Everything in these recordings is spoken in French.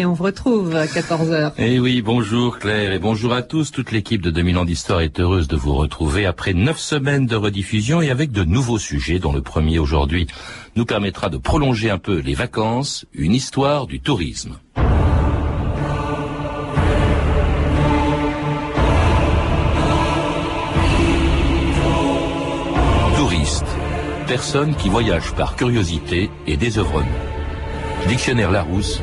Et on vous retrouve à 14h. Eh oui, bonjour Claire et bonjour à tous. Toute l'équipe de 2000 ans d'histoire est heureuse de vous retrouver après neuf semaines de rediffusion et avec de nouveaux sujets dont le premier aujourd'hui nous permettra de prolonger un peu les vacances, une histoire du tourisme. Touriste, personne qui voyage par curiosité et désœuvrement. Dictionnaire Larousse,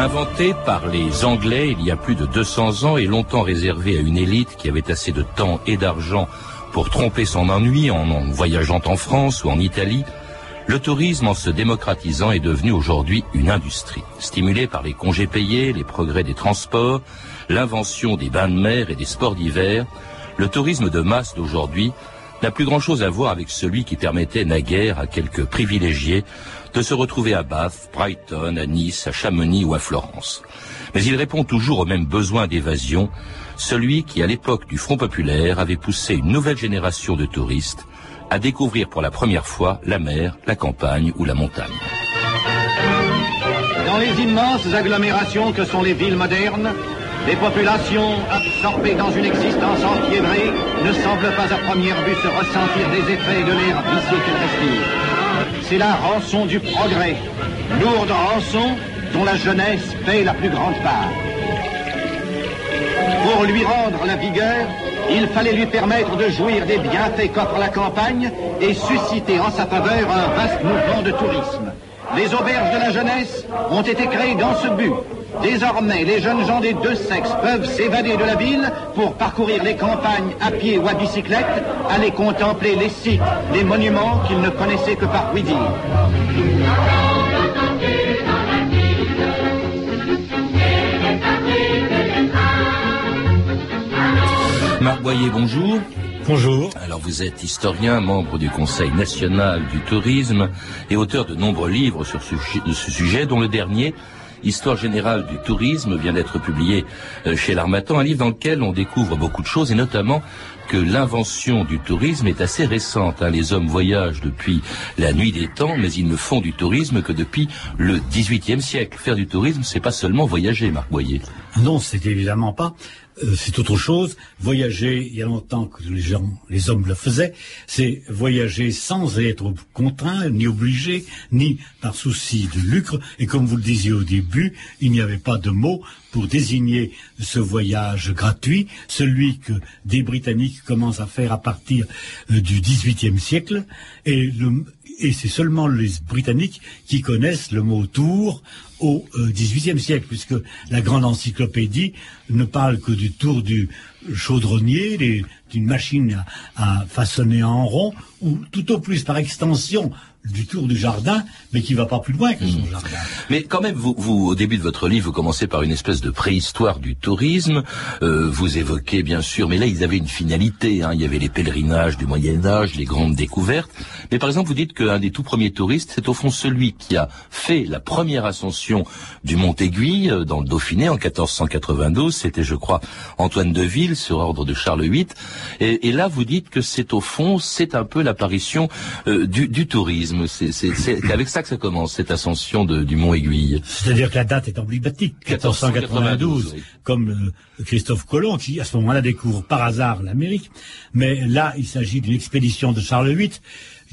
Inventé par les Anglais il y a plus de 200 ans et longtemps réservé à une élite qui avait assez de temps et d'argent pour tromper son ennui en, voyageant en France ou en Italie, le tourisme, en se démocratisant, est devenu aujourd'hui une industrie. Stimulé par les congés payés, les progrès des transports, l'invention des bains de mer et des sports d'hiver, le tourisme de masse d'aujourd'hui n'a plus grand-chose à voir avec celui qui permettait naguère à quelques privilégiés de se retrouver à Bath, Brighton, à Nice, à Chamonix ou à Florence. Mais il répond toujours au même besoin d'évasion, celui qui, à l'époque du Front populaire, avait poussé une nouvelle génération de touristes à découvrir pour la première fois la mer, la campagne ou la montagne. Dans les immenses agglomérations que sont les villes modernes, les populations absorbées dans une existence enfiévrée ne semblent pas à première vue se ressentir des effets de l'air vicié qu'elles respirent. C'est la rançon du progrès, lourde rançon dont la jeunesse paie la plus grande part. Pour lui rendre la vigueur, il fallait lui permettre de jouir des bienfaits qu'offre la campagne et susciter en sa faveur un vaste mouvement de tourisme. Les auberges de la jeunesse ont été créées dans ce but. Désormais, les jeunes gens des deux sexes peuvent s'évader de la ville pour parcourir les campagnes à pied ou à bicyclette, aller contempler les sites, les monuments qu'ils ne connaissaient que par oui dire. Marc Boyer, bonjour. Bonjour. Alors vous êtes historien, membre du Conseil national du tourisme et auteur de nombreux livres sur ce, ce sujet, dont le dernier, Histoire générale du tourisme, vient d'être publié euh, chez l'Armatan, un livre dans lequel on découvre beaucoup de choses et notamment que l'invention du tourisme est assez récente. Hein. Les hommes voyagent depuis la nuit des temps, mais ils ne font du tourisme que depuis le XVIIIe siècle. Faire du tourisme, c'est pas seulement voyager, Marc Boyer. Non, c'est évidemment pas. Euh, c'est autre chose. Voyager, il y a longtemps que les gens, les hommes le faisaient, c'est voyager sans être contraint, ni obligé, ni par souci de lucre. Et comme vous le disiez au début, il n'y avait pas de mot pour désigner ce voyage gratuit, celui que des Britanniques commencent à faire à partir euh, du XVIIIe siècle. Et le, et c'est seulement les Britanniques qui connaissent le mot tour au XVIIIe siècle, puisque la grande encyclopédie ne parle que du tour du chaudronnier, d'une machine à, à, façonner en rond, ou tout au plus par extension du tour du jardin, mais qui va pas plus loin que son mmh. jardin. Mais quand même, vous, vous, au début de votre livre, vous commencez par une espèce de préhistoire du tourisme. Euh, vous évoquez bien sûr, mais là, ils avaient une finalité. Hein. Il y avait les pèlerinages du Moyen Âge, les grandes découvertes. Mais par exemple, vous dites qu'un des tout premiers touristes, c'est au fond celui qui a fait la première ascension du Mont Aiguille euh, dans le Dauphiné en 1492. C'était, je crois, Antoine de Ville sur ordre de Charles VIII. Et, et là, vous dites que c'est au fond, c'est un peu l'apparition euh, du, du tourisme. C'est avec ça que ça commence, cette ascension de, du Mont Aiguille. C'est-à-dire que la date est emblématique, 1492, comme euh, Christophe Colomb, qui à ce moment-là découvre par hasard l'Amérique. Mais là, il s'agit d'une expédition de Charles VIII,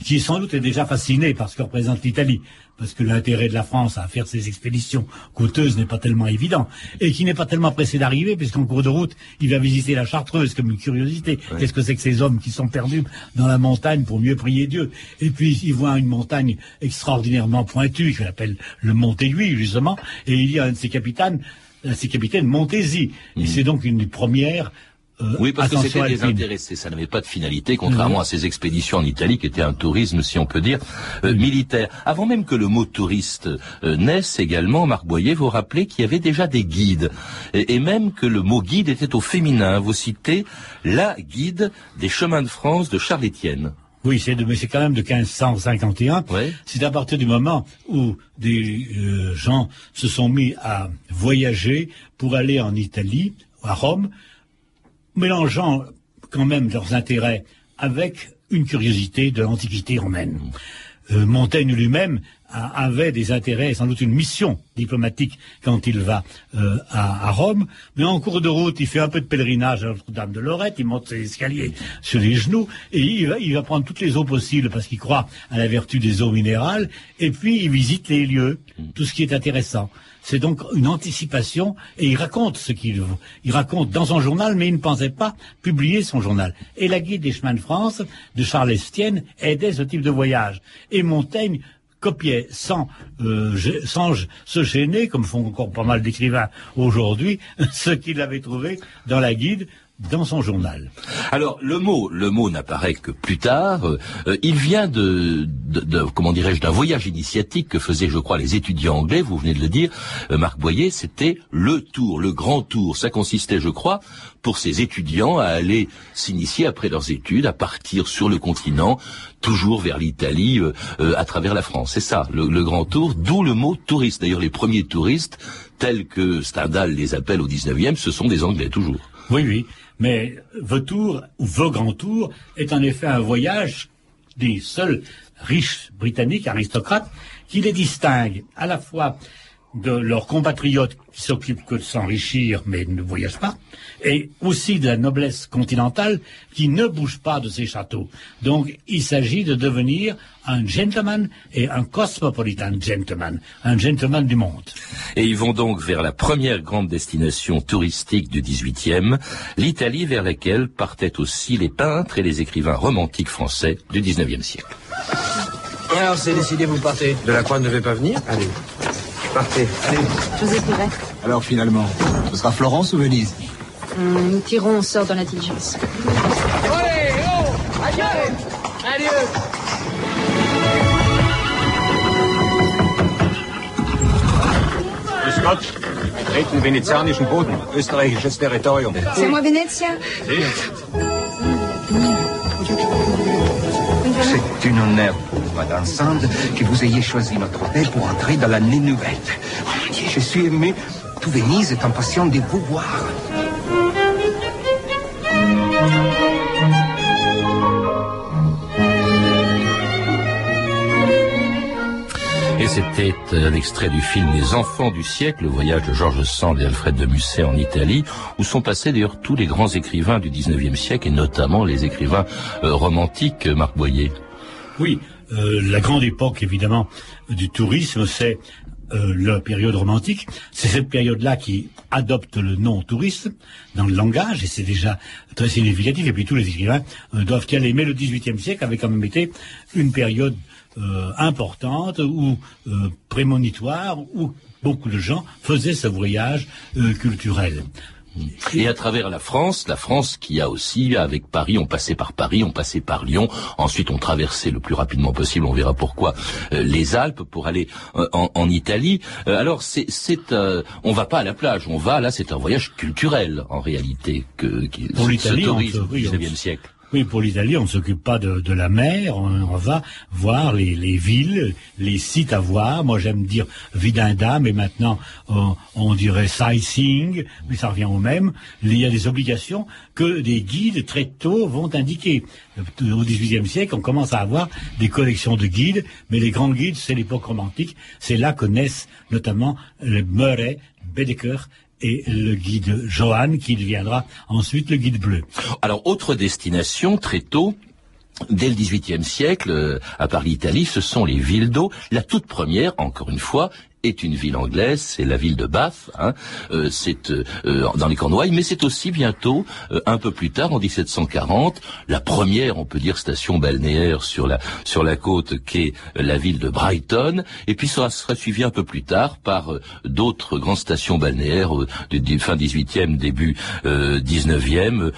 qui sans doute est déjà fasciné par ce que représente l'Italie parce que l'intérêt de la France à faire ces expéditions coûteuses n'est pas tellement évident, et qui n'est pas tellement pressé d'arriver, puisqu'en cours de route, il va visiter la Chartreuse comme une curiosité. Qu'est-ce que c'est que ces hommes qui sont perdus dans la montagne pour mieux prier Dieu? Et puis, il voit une montagne extraordinairement pointue, qu'il appelle le Mont Aiguille, justement, et il y a un de ses capitaines, ses capitaines, Montésy. Mmh. Et c'est donc une des premières euh, oui, parce que c'était des intéressés, ça n'avait pas de finalité, contrairement à ces expéditions en Italie qui étaient un tourisme, si on peut dire, euh, militaire. Avant même que le mot touriste euh, naisse également, Marc Boyer, vous rappelez qu'il y avait déjà des guides, et, et même que le mot guide était au féminin. Vous citez la guide des chemins de France de Charles Étienne. Oui, c'est de, mais c'est quand même de 1551. Ouais. C'est à partir du moment où des gens se sont mis à voyager pour aller en Italie, à Rome, mélangeant quand même leurs intérêts avec une curiosité de l'Antiquité romaine. Euh, Montaigne lui-même avait des intérêts, sans doute une mission diplomatique quand il va euh, à, Rome, mais en cours de route, il fait un peu de pèlerinage à Notre-Dame de Lorette, il monte ses escaliers sur les genoux, et il va prendre toutes les eaux possibles parce qu'il croit à la vertu des eaux minérales, et puis il visite les lieux, tout ce qui est intéressant. C'est donc une anticipation, et il raconte ce qu'il il raconte dans son journal, mais il ne pensait pas publier son journal. Et la guide des chemins de France de Charles Estienne aidait ce type de voyage. Et Montaigne copiait sans, euh, sans se gêner, comme font encore pas mal d'écrivains aujourd'hui, ce qu'il avait trouvé dans la guide, dans son journal. Alors le mot, le mot n'apparaît que plus tard. Euh, euh, il vient de, de, de- comment dirais-je, d'un voyage initiatique que faisaient, je crois, les étudiants anglais. Vous venez de le dire, euh, Marc Boyer. C'était le tour, le grand tour. Ça consistait, je crois, pour ces étudiants à aller s'initier après leurs études, à partir sur le continent, toujours vers l'Italie, euh, euh, à travers la France. C'est ça, le, le grand tour. D'où le mot touriste. D'ailleurs, les premiers touristes, tels que Stendhal les appelle au 19e, ce sont des Anglais toujours. Oui, oui. Mais The Tour, ou Grand Tour, est en effet un voyage des seuls riches britanniques, aristocrates, qui les distinguent à la fois de leurs compatriotes qui s'occupent que de s'enrichir mais ne voyagent pas, et aussi de la noblesse continentale qui ne bouge pas de ses châteaux. Donc il s'agit de devenir un gentleman et un cosmopolitan gentleman, un gentleman du monde. Et ils vont donc vers la première grande destination touristique du XVIIIe, l'Italie vers laquelle partaient aussi les peintres et les écrivains romantiques français du XIXe siècle. Alors, c'est décidé, vous partez Delacroix ne devait pas venir Allez, partez. Allez. Joséph Alors, finalement, ce sera Florence ou Venise Hum, nous tirons au sort dans l'intelligence. Grüß Gott. Wir treten venezianischen Boden, österreichisches Territorium. C'est moi, Venezia C'est un honneur, Madame Sand, que vous ayez choisi notre hôtel pour entrer dans l'année nouvelle. Oh Dieu, je suis aimé. Tout Venise est impatient de vous voir. Et c'était un extrait du film Les Enfants du siècle, le voyage de Georges Sand et Alfred de Musset en Italie, où sont passés d'ailleurs tous les grands écrivains du XIXe siècle, et notamment les écrivains euh, romantiques, Marc Boyer. Oui, euh, la grande époque évidemment du tourisme, c'est euh, la période romantique. C'est cette période-là qui adopte le nom tourisme dans le langage, et c'est déjà très significatif. Et puis tous les écrivains euh, doivent y aller. Mais le XVIIIe siècle avait quand même été une période importante ou prémonitoire où beaucoup de gens faisaient ce voyage culturel. Et à travers la France, la France qui a aussi, avec Paris, on passait par Paris, on passait par Lyon, ensuite on traversait le plus rapidement possible, on verra pourquoi, euh, les Alpes pour aller euh, en, en Italie. Euh, alors c'est, c'est, euh, on va pas à la plage, on va là, c'est un voyage culturel en réalité que qui Pour l'Italie, 19e se- siècle. Oui, pour l'Italie, on ne s'occupe pas de, la mer, on, va voir les, les villes, les sites à voir. Moi, j'aime dire vidinda, mais maintenant, on, dirait sightseeing, mais ça revient au même. Il y a des obligations que des guides très tôt vont indiquer. Au XVIIIe siècle, on commence à avoir des collections de guides, mais les grands guides, c'est l'époque romantique. C'est là que naissent notamment le Murray, Baedeker et le guide Johann, qui deviendra ensuite le guide bleu. Alors, autre destination, très tôt, dès le XVIIIe siècle, euh, à part l'Italie, ce sont les villes d'eau. La toute première, encore une fois, est une ville anglaise, c'est la ville de Bath, hein, euh, c'est euh, euh, dans les Cornouailles, mais c'est aussi bientôt, un peu plus tard, en 1740, la première, on peut dire, station balnéaire sur la sur la côte qu'est la ville de Brighton, et puis ça sera suivi un peu plus tard par d'autres grandes stations balnéaires du, fin 18e, début 19e.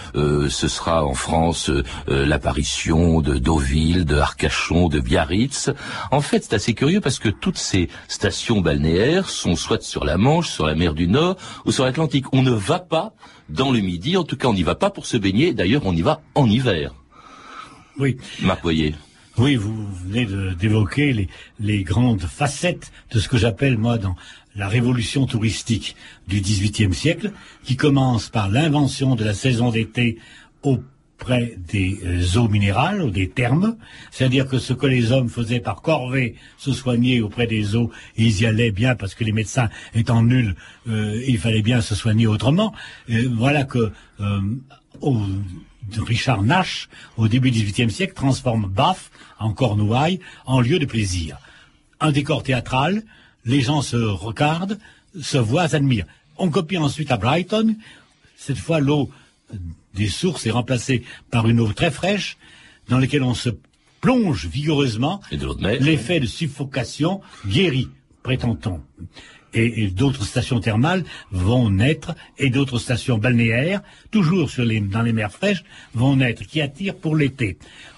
ce sera en France l'apparition de Deauville, de Arcachon, de Biarritz. En fait, c'est assez curieux parce que toutes ces stations balnéaires sont soit sur la Manche, sur la mer du Nord ou sur l'Atlantique. On ne va pas dans le Midi, en tout cas on n'y va pas pour se baigner, d'ailleurs on y va en hiver. Oui. Marc Boyer. Oui, vous venez d'évoquer les, les, grandes facettes de ce que j'appelle, moi, dans la révolution touristique du XVIIIe siècle, qui commence par l'invention de la saison d'été au près des euh, eaux minérales ou des thermes, c'est-à-dire que ce que les hommes faisaient par corvée, se soigner auprès des eaux, ils y allaient bien parce que les médecins étant nuls, euh, il fallait bien se soigner autrement. voilà que euh, Richard Nash, au début du XVIIIe siècle, transforme Bath en Cornouailles en lieu de plaisir. Un décor théâtral, les gens se regardent, se voient, s'admirent. On copie ensuite à Brighton, cette fois l'eau des sources est remplacée par une eau très fraîche dans laquelle on se plonge vigoureusement. L'effet de suffocation guérit, prétend-on. Et, d'autres stations thermales vont naître et d'autres stations balnéaires, toujours sur les, dans les mers fraîches, vont naître, qui attirent pour l'été.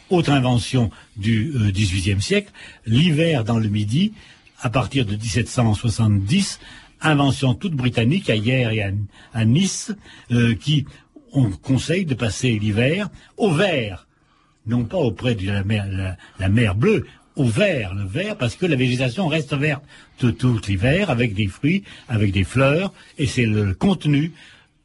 Autre invention du XVIIIe euh, siècle, l'hiver dans le Midi, à partir de 1770, invention toute britannique à Hier et à, Nice, euh, qui on conseille de passer l'hiver au vert, non pas auprès de la mer, la, mer bleue, au vert, le vert, parce que la végétation reste verte tout, tout l'hiver, avec des fruits, avec des fleurs, et c'est le contenu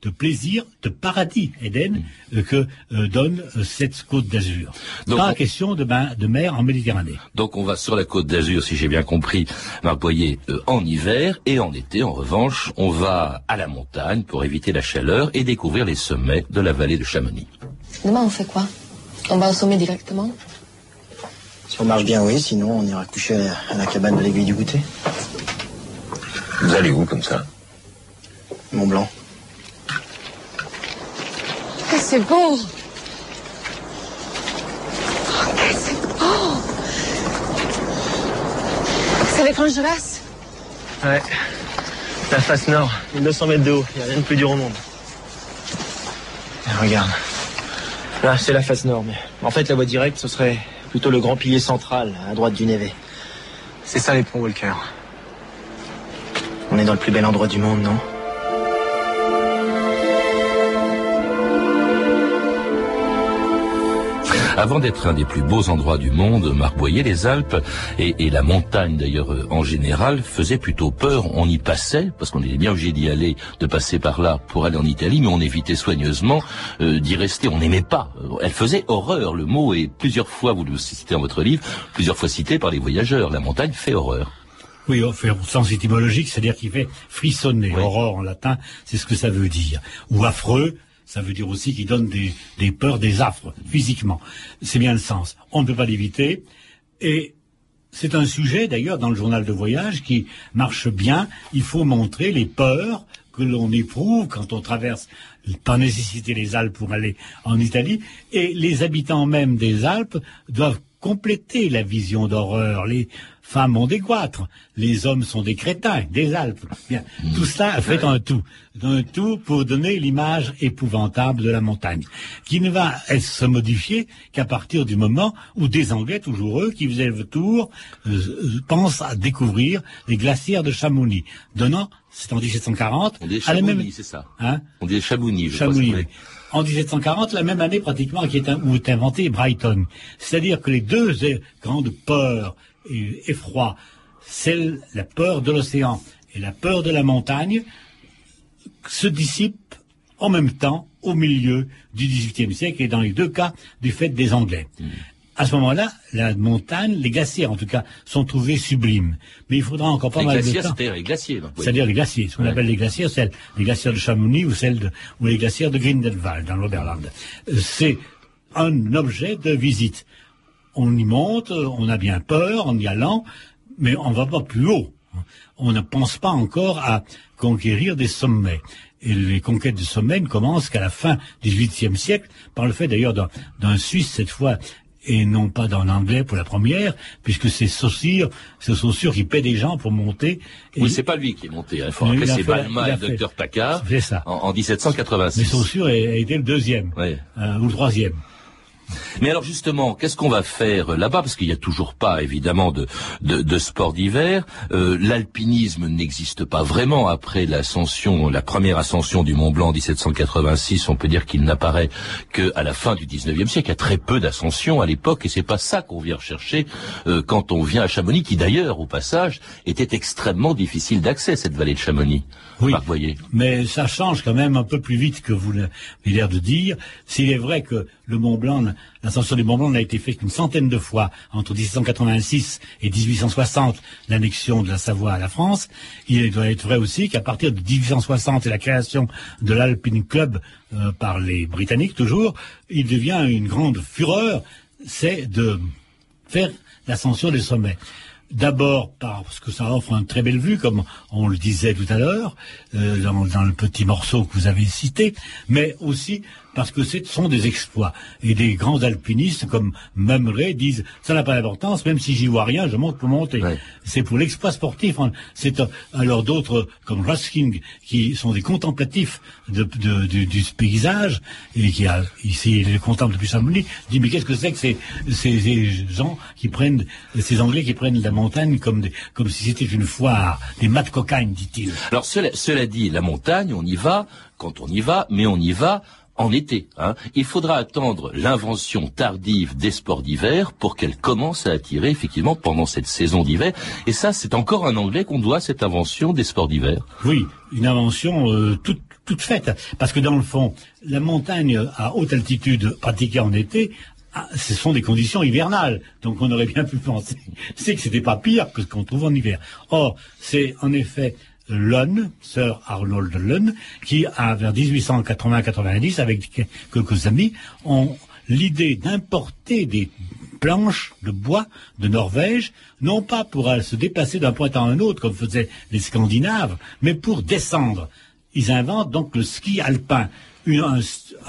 de plaisir, de paradis, Éden, euh, que euh, donne euh, cette côte d'Azur. Pas question de, de mer en Méditerranée. Donc on va sur la côte d'Azur, si j'ai bien compris, Marc Boyer, en hiver, et en été, en revanche, on va à la montagne pour éviter la chaleur et découvrir les sommets de la vallée de Chamonix. Demain, on fait quoi? On va au sommet directement? Si on marche bien, oui, sinon on ira coucher à la, à la cabane de l'aiguille du goûter. Vous allez où comme ça? Mont Blanc c'est beau c'est beau C'est avec Angelas Ouais. La face nord, 1200 mètres de haut. Il n'y a rien de plus dur au monde. regarde. Là, c'est la face nord, mais en fait, la voie directe, ce serait plutôt le grand pilier central, à droite du Neve. C'est ça les ponts Walker. On est dans le plus bel endroit du monde, non? Avant d'être un des plus beaux endroits du monde, Marc Boyer, les Alpes et, la montagne d'ailleurs euh, en général faisaient plutôt peur. On y passait, parce qu'on était bien obligé d'y aller, de passer par là pour aller en Italie, mais on évitait soigneusement euh, d'y rester. On n'aimait pas. Elle faisait horreur. Le mot est plusieurs fois, vous le citez dans votre livre, plusieurs fois cité par les voyageurs. La montagne fait horreur. Oui, au sens étymologique, c'est-à-dire qu'il fait frissonner. Horreur en latin, c'est ce que ça veut dire. Ou affreux, ça veut dire aussi qu'il donne des, peurs, des affres, physiquement. C'est bien le sens. On ne peut pas l'éviter. Et c'est un sujet, d'ailleurs, dans le journal de voyage qui marche bien. Il faut montrer les peurs que l'on éprouve quand on traverse par nécessité les Alpes pour aller en Italie. Et les habitants même des Alpes doivent compléter la vision d'horreur. Femmes ont des goitres, les hommes sont des crétins, des Alpes. Bien, tout cela fait un tout, un tout pour donner l'image épouvantable de la montagne, qui ne va se modifier qu'à partir du moment où des Anglais, toujours eux, qui faisaient le tour, euh, euh, pensent à découvrir les glacières de Chamonix, donnant, c'est en 1740, On dit à la même... c'est ça. Hein? On dit Chamonix, je Chamonix, en 1740, la même année pratiquement qui est où est inventé Brighton. C'est-à-dire que les deux grandes peurs et effrois, celle, la peur de l'océan et la peur de la montagne, se dissipent en même temps au milieu du XVIIIe siècle et dans les deux cas du fait des Anglais. Mmh à ce moment-là, la montagne, les glaciers en tout cas, sont trouvés sublimes. Mais il faudra encore pas mal de temps. C'est-à-dire les glaciers. C'est-à-dire les glaciers. Ce qu'on appelle les glaciers, c'est les glaciers de Chamonix ou, celles de, ou les glaciers de Grindelwald dans l'Oberland. Euh, c'est un objet de visite. On y monte, on a bien peur en y allant, mais on ne va pas plus haut. On ne pense pas encore à conquérir des sommets. Et les conquêtes de sommets ne commencent qu'à la fin du XVIIIe siècle, par le fait d'ailleurs d'un- Suisse cette fois, et non pas d'un Anglais pour la première, puisque c'est Saussure, c'est Saussure qui paie des gens pour monter. Et- Oui, c'est pas lui qui est monté. hein. Il faut rappeler c'est Balma et docteur Paccard C'est ça. en, en 1786. Mais Saussure a, été le deuxième, euh, ou le troisième. Mais alors justement, qu'est-ce qu'on va faire euh, là-bas? Parce qu'il n'y a toujours pas, évidemment, de, de, de sport d'hiver. Euh, L'alpinisme n'existe pas vraiment après l'ascension, la première ascension du Mont Blanc en 1786. On peut dire qu'il n'apparaît que à la fin du 19e siècle. Il y a très peu d'ascensions à l'époque, et c'est pas ça qu'on vient rechercher euh, quand on vient à Chamonix, qui d'ailleurs, au passage, était extrêmement difficile d'accès cette vallée de Chamonix. Oui. Marc Boyer. Mais ça change quand même un peu plus vite que vous l'avez l'air de dire. S'il est vrai que le Mont Blanc, l'ascension du Mont Blanc n'a été faite qu'une centaine de fois entre 1786 et 1860, l'annexion de la Savoie à la France, il doit être vrai aussi qu'à partir de 1860 et la création de l'Alpine Club euh, par les Britanniques toujours, il devient une grande fureur, c'est de faire l'ascension des sommets. D'abord parce que ça offre une très belle vue, comme on le disait tout à l'heure, euh, dans le petit morceau que vous avez cité, mais aussi parce que ce sont des exploits. Et des grands alpinistes comme Mumray disent, ça n'a pas d'importance, même si j'y vois rien, je monte pour monter. Ouais. C'est pour l'exploit sportif. hein. C'est euh, alors d'autres comme Ruskin qui sont des contemplatifs de, de- du, du paysage et qui a ici les contemple depuis Chamonix. Dit mais qu'est-ce que c'est que ces, ces, ces gens qui prennent ces Anglais qui prennent la montagne comme des, comme si c'était une foire, des mats de cocagne, dit-il. Alors cela, cela dit, la montagne, on y va quand on y va, mais on y va en été. hein. Il faudra attendre l'invention tardive des sports d'hiver pour qu'elle commence à attirer effectivement pendant cette saison d'hiver. Et ça, c'est encore un Anglais qu'on doit cette invention des sports d'hiver. Oui, une invention euh, toute, toute faite. Parce que dans le fond, la montagne à haute altitude pratiquée en été, ah, ce sont des conditions hivernales. Donc on aurait bien pu penser c'est que c'était pas pire que ce qu'on trouve en hiver. Or, c'est en effet Lunn, Sir Arnold Lunn, qui vers 1880-90, avec quelques amis, ont l'idée d'importer des planches de bois de Norvège, non pas pour euh, se déplacer d'un point à un autre comme faisaient les Scandinaves, mais pour descendre. Ils inventent donc le ski alpin, une, un-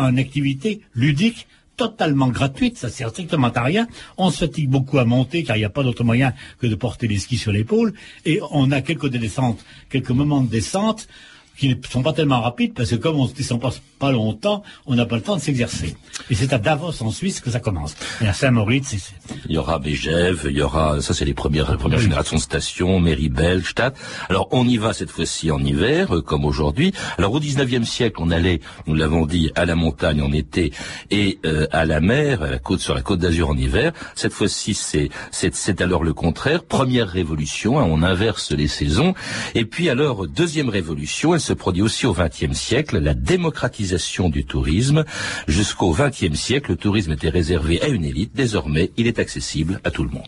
une activité ludique totalement gratuite, ça sert strictement à rien. On se fatigue beaucoup à monter car il n'y a pas d'autre moyen que de porter les skis sur l'épaule et on a quelques descentes, quelques moments de descente qui ne sont pas tellement rapides parce que comme on ne descend pas, pas longtemps, on n'a pas le temps de s'exercer. Et c'est à Davos en Suisse que ça commence. Et à Saint-Moritz, Il y aura Bégève, il y aura, ça c'est les premières, les premières générations de stations, Méribel, Stadt. Alors on y va cette fois-ci en hiver, euh, comme aujourd'hui. Alors au 19e siècle, on allait, nous l'avons dit, à la montagne en été et euh, à la mer, à la côte, sur la côte d'Azur en hiver. Cette fois-ci, c'est, c'est, c'est alors le contraire. Première révolution, hein, on inverse les saisons. Et puis alors, deuxième révolution, se produit aussi au 20e siècle, la démocratisation du tourisme. Jusqu'au 20e siècle, le tourisme était réservé à une élite. Désormais, il est accessible à tout le monde.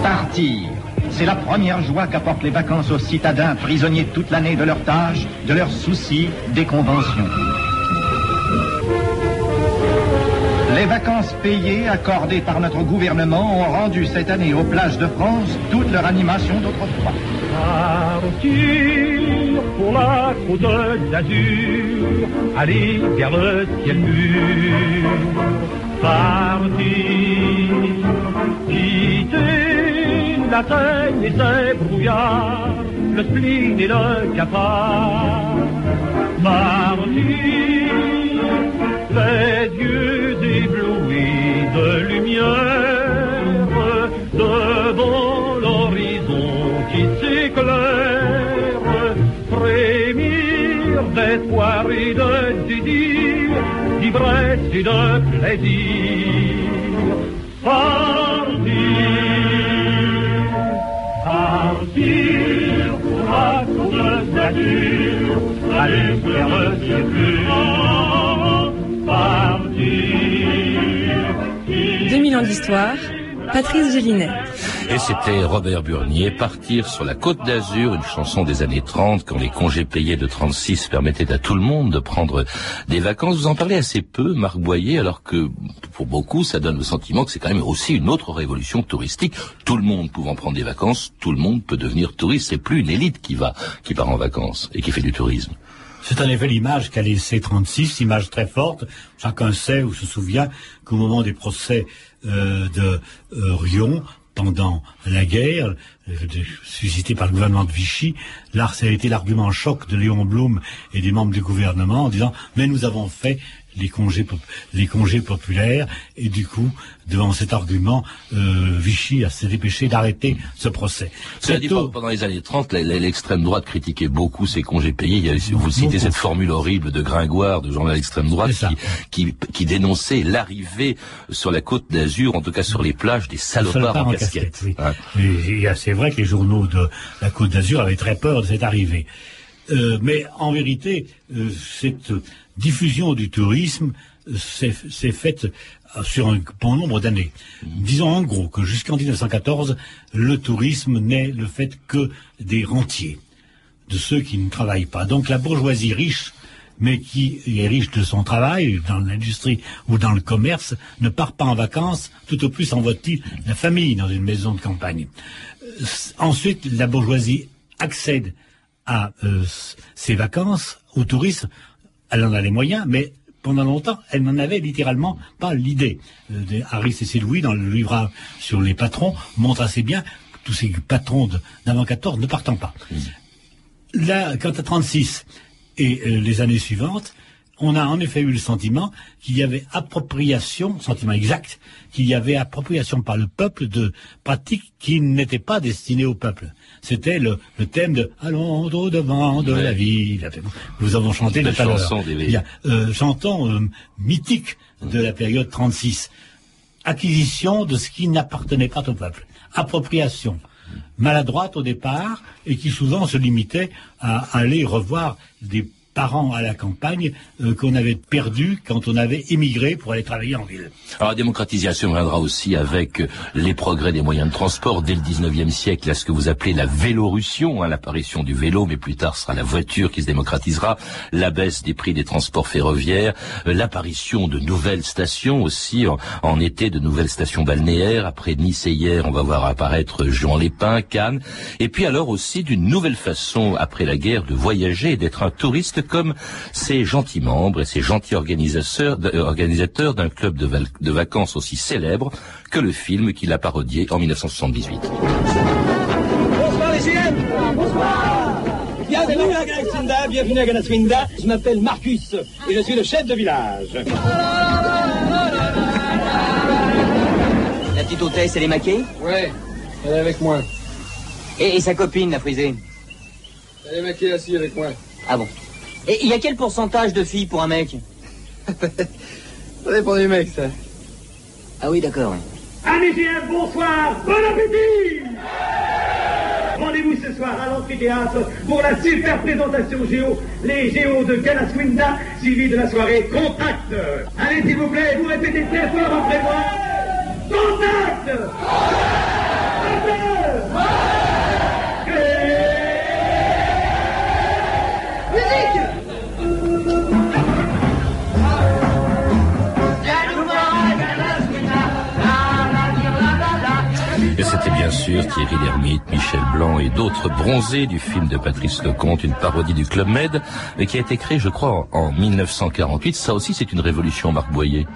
Partir. C'est la première joie qu'apportent les vacances aux citadins prisonniers toute l'année de leurs tâches, de leurs soucis, des conventions. Les vacances payées accordées par notre gouvernement ont rendu cette année aux plages de France toute leur animation d'autrefois. Partir pour la côte d'Azur, aller vers le ciel pur. Partir, quitter la Seine et ses brouillards, le spleen et le cafard. Partir, les yeux éblouis de lumière, devant l'horizon qui s'éclaire, frémir d'espoir et de désir, d'ivresse et de plaisir. Partir, partir pour la côte d'azur, aller vers le bleu. Partir, 2000 ans d'histoire, Patrice Gélinet. Et c'était Robert Burnier, Partir sur la côte d'Azur, une chanson des années 30, quand les congés payés de 36 permettaient à tout le monde de prendre des vacances. Vous en parlez assez peu, Marc Boyer, alors que pour beaucoup, ça donne le sentiment que c'est quand même aussi une autre révolution touristique. Tout le monde pouvant prendre des vacances, tout le monde peut devenir touriste. C'est plus une élite qui va, qui part en vacances et qui fait du tourisme. C'est en effet l'image qu'a laissé 36, image très forte. Chacun sait ou se souvient qu'au moment des procès euh, de euh, Rion, pendant la guerre, euh, suscitée par le gouvernement de Vichy, là, ça a été l'argument choc de Léon Blum et des membres du gouvernement en disant mais nous avons fait les congés, les congés populaires et du coup, devant cet argument, euh, Vichy a s'est dépêché d'arrêter ce procès. Cela dit, pendant les années 30, l'extrême droite critiquait beaucoup ces congés payés. Il y a, vous citez cette formule horrible de Gringoire, de journal d'extrême droite, qui, qui, qui, dénonçait l'arrivée sur la côte d'Azur, en tout cas sur les plages, des salopards, en, casquette. Hein. C'est vrai que les journaux de la côte d'Azur avaient très peur de cette arrivée. Euh, mais en vérité, euh, cette diffusion du tourisme euh, s'est faite sur un bon nombre d'années. Disons en gros que jusqu'en 1914, le tourisme n'est le fait que des rentiers, de ceux qui ne travaillent pas. Donc la bourgeoisie riche, mais qui est riche de son travail, dans l'industrie ou dans le commerce, ne part pas en vacances, tout au plus envoie-t-il la famille dans une maison de campagne. Ensuite, la bourgeoisie accède à euh, ses vacances, au tourisme, elle en a les moyens, mais pendant longtemps, elle n'en avait littéralement pas l'idée. Euh, Harris et Louis, dans le livre sur les patrons, montrent assez bien tous ces patrons d'avant 14 ne partant pas. Là, quant à 36 et euh, les années suivantes, on a en effet eu le sentiment qu'il y avait appropriation, sentiment exact, qu'il y avait appropriation par le peuple de pratiques qui n'étaient pas destinées au peuple. C'était le, thème de Allons au devant de la ville. Nous avons chanté la chanson des euh, chanson euh, mythique de la période 36. Acquisition de ce qui n'appartenait pas au peuple. Appropriation maladroite au départ et qui souvent se limitait à aller revoir des parents à la campagne euh, qu'on avait perdu quand on avait émigré pour aller travailler en ville. Alors la démocratisation viendra aussi avec euh, les progrès des moyens de transport dès le 19e siècle, à ce que vous appelez la vélorussion, hein, l'apparition du vélo, mais plus tard sera la voiture qui se démocratisera, la baisse des prix des transports ferroviaires, euh, l'apparition de nouvelles stations aussi, en, été de nouvelles stations balnéaires, après Nice et hier on va voir apparaître Jean Lépin, Cannes, et puis alors aussi d'une nouvelle façon après la guerre de voyager et d'être un touriste comme ces gentils membres et ces gentils organisateurs, euh, organisateurs d'un club de, de, vacances aussi célèbre que le film qu'il a parodié en 1978. Bonsoir les Bonsoir Bienvenue à Galaswinda, bienvenue à Galaswinda. Je m'appelle Marcus et je suis le chef de village. La petite hôtesse, elle est maquée Ouais, elle est avec moi. Et, et sa copine, la frisée Elle est maquée aussi avec moi. Ah bon et il y a quel pourcentage de filles pour un mec Ça dépend du mec, ça. Ah oui, d'accord. Oui. Amis bonsoir, bon appétit Rendez-vous ce soir à l'amphithéâtre pour la super présentation géo, les géos de Galaswinda, suivi de la soirée Contact. Allez, s'il vous plaît, vous répétez très fort après moi. Contact C'était bien sûr Thierry Lhermitte, Michel Blanc et d'autres bronzés du film de Patrice Lecomte, une parodie du Club Med, qui a été créé, je crois, en 1948. Ça aussi, c'est une révolution, Marc Boyer.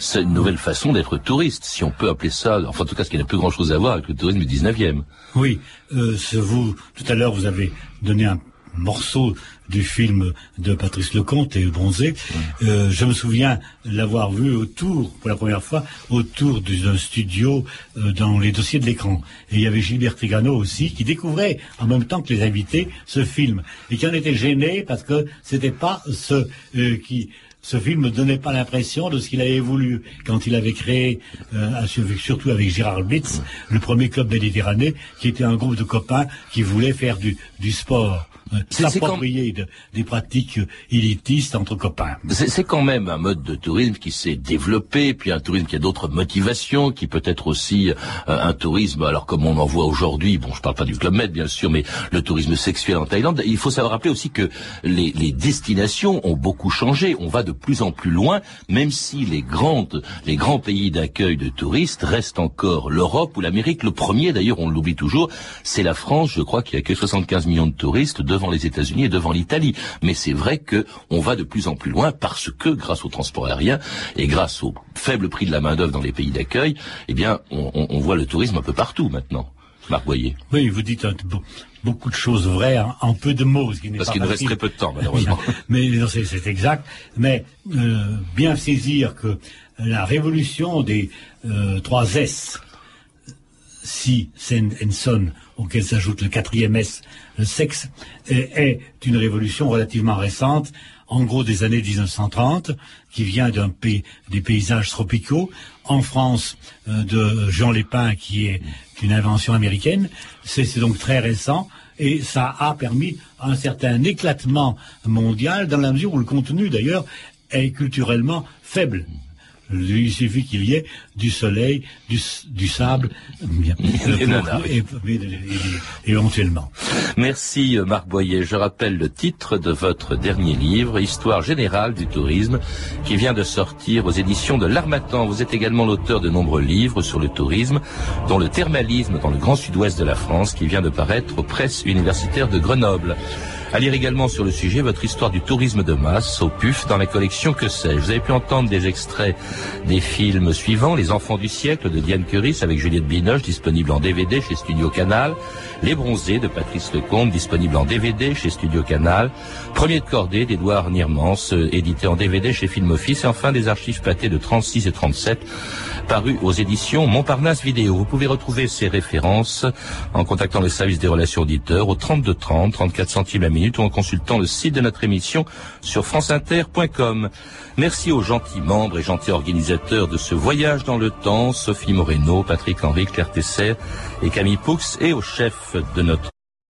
C'est une nouvelle façon d'être touriste, si on peut appeler ça, enfin en tout cas ce qui n'a plus grand chose à voir avec le tourisme du 19e. Oui, euh, vous, tout à l'heure vous avez donné un morceau du film de Patrice Lecomte et Bronzé. Euh, je me souviens l'avoir vu autour, pour la première fois, autour d'un studio euh, dans les dossiers de l'écran. Et il y avait Gilbert Trigano aussi, qui découvrait en même temps que les invités ce film. Et qui en était gêné parce que c'était pas ce euh, qui ce film ne donnait pas l'impression de ce qu'il avait voulu quand il avait créé, euh, surtout avec Gérard Blitz, le premier club méditerranéen, qui était un groupe de copains qui voulaient faire du, du sport s'approprier de, des pratiques élitistes entre copains. C'est quand même un mode de tourisme qui s'est développé, puis un tourisme qui a d'autres motivations, qui peut être aussi euh, un tourisme, alors comme on en voit aujourd'hui, bon je parle pas du Club Med bien sûr, mais le tourisme sexuel en Thaïlande, il faut savoir rappeler aussi que les, les destinations ont beaucoup changé, on va de plus en plus loin, même si les grandes, les grands pays d'accueil de touristes restent encore l'Europe ou l'Amérique. Le premier d'ailleurs, on l'oublie toujours, c'est la France, je crois qu'il y a que 75 millions de touristes, de devant les États-Unis et devant l'Italie. Mais c'est vrai que on va de plus en plus loin parce que grâce au transport aérien et grâce au faible prix de la main d'œuvre dans les pays d'accueil, eh bien, on, voit le tourisme un peu partout maintenant. Marc Boyer. Oui, vous dites beaucoup de choses vraies en, peu de mots. Ce qui Parce qu'il nous reste très peu de temps, malheureusement. mais c'est exact. Mais euh, bien saisir que la révolution des euh, trois S, si, sen and son, auquel s'ajoute le quatrième S, le sexe, est, une révolution relativement récente, en gros des années 1930, qui vient d'un pays, des paysages tropicaux. En France, euh, de Jean Lépin, qui est une invention américaine. C'est donc très récent et ça a permis un certain éclatement mondial dans la mesure où le contenu, d'ailleurs, est culturellement faible. Il suffit qu'il y ait du soleil, du, du sable, bien, et, éventuellement. Merci Marc Boyer. Je rappelle le titre de votre dernier livre, Histoire générale du tourisme, qui vient de sortir aux éditions de l'Armatan. Vous êtes également l'auteur de nombreux livres sur le tourisme, dont le thermalisme dans le grand sud-ouest de la France, qui vient de paraître aux presses universitaires de Grenoble. À lire également sur le sujet votre histoire du tourisme de masse au PUF dans la collection Que sais-je. Vous avez pu entendre des extraits des films suivants Les Enfants du siècle de Diane Curis avec Juliette Binoche disponible en DVD chez Studio Canal, Les Bronzés de Patrice Lecomte disponible en DVD chez Studio Canal, Premier de cordée d'Edouard Niermans euh, édité en DVD chez Film Office et enfin des archives pâtées de 36 et 37 paru aux éditions Montparnasse Vidéo. Vous pouvez retrouver ces références en contactant le service des relations auditeurs au 32 30, 34 centimes la minute ou en consultant le site de notre émission sur franceinter.com. Merci aux gentils membres et gentils organisateurs de ce voyage dans le temps, Sophie Moreno, Patrick Henry, Claire Tesser et Camille Poux et au chef de notre